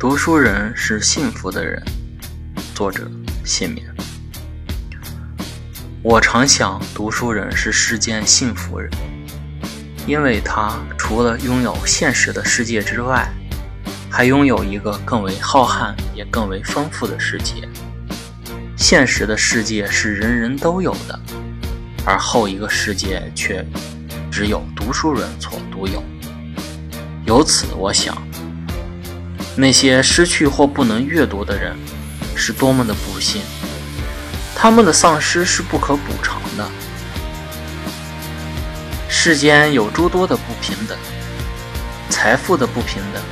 读书人是幸福的人。作者：谢冕。我常想，读书人是世间幸福人，因为他除了拥有现实的世界之外，还拥有一个更为浩瀚也更为丰富的世界。现实的世界是人人都有的，而后一个世界却只有读书人所独有。由此，我想，那些失去或不能阅读的人，是多么的不幸。他们的丧失是不可补偿的。世间有诸多的不平等，财富的不平等，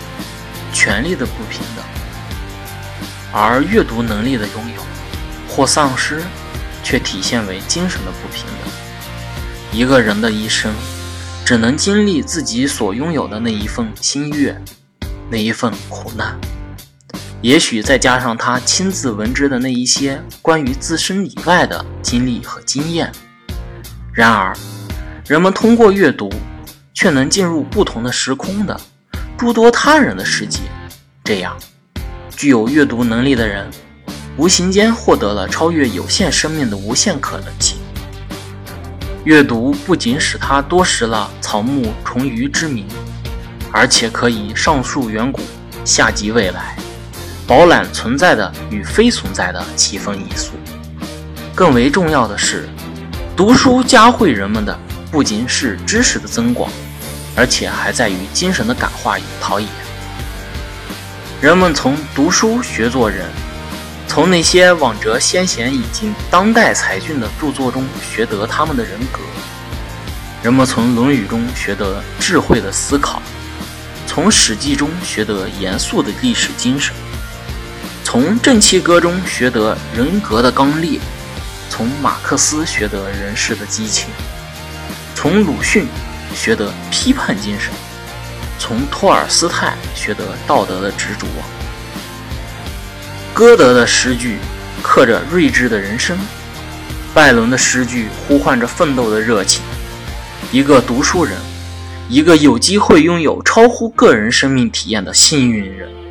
权力的不平等，而阅读能力的拥有或丧失，却体现为精神的不平等。一个人的一生。只能经历自己所拥有的那一份心悦，那一份苦难，也许再加上他亲自闻之的那一些关于自身以外的经历和经验。然而，人们通过阅读，却能进入不同的时空的诸多他人的世界。这样，具有阅读能力的人，无形间获得了超越有限生命的无限可能性。阅读不仅使他多识了草木虫鱼之名，而且可以上溯远古，下及未来，饱览存在的与非存在的奇风异俗。更为重要的是，读书教会人们的不仅是知识的增广，而且还在于精神的感化与陶冶。人们从读书学做人。从那些往哲先贤以及当代才俊的著作中学得他们的人格，人们从《论语》中学得智慧的思考，从《史记》中学得严肃的历史精神，从《正气歌》中学得人格的刚烈，从马克思学得人世的激情，从鲁迅学得批判精神，从托尔斯泰学得道德的执着。歌德的诗句刻着睿智的人生，拜伦的诗句呼唤着奋斗的热情。一个读书人，一个有机会拥有超乎个人生命体验的幸运人。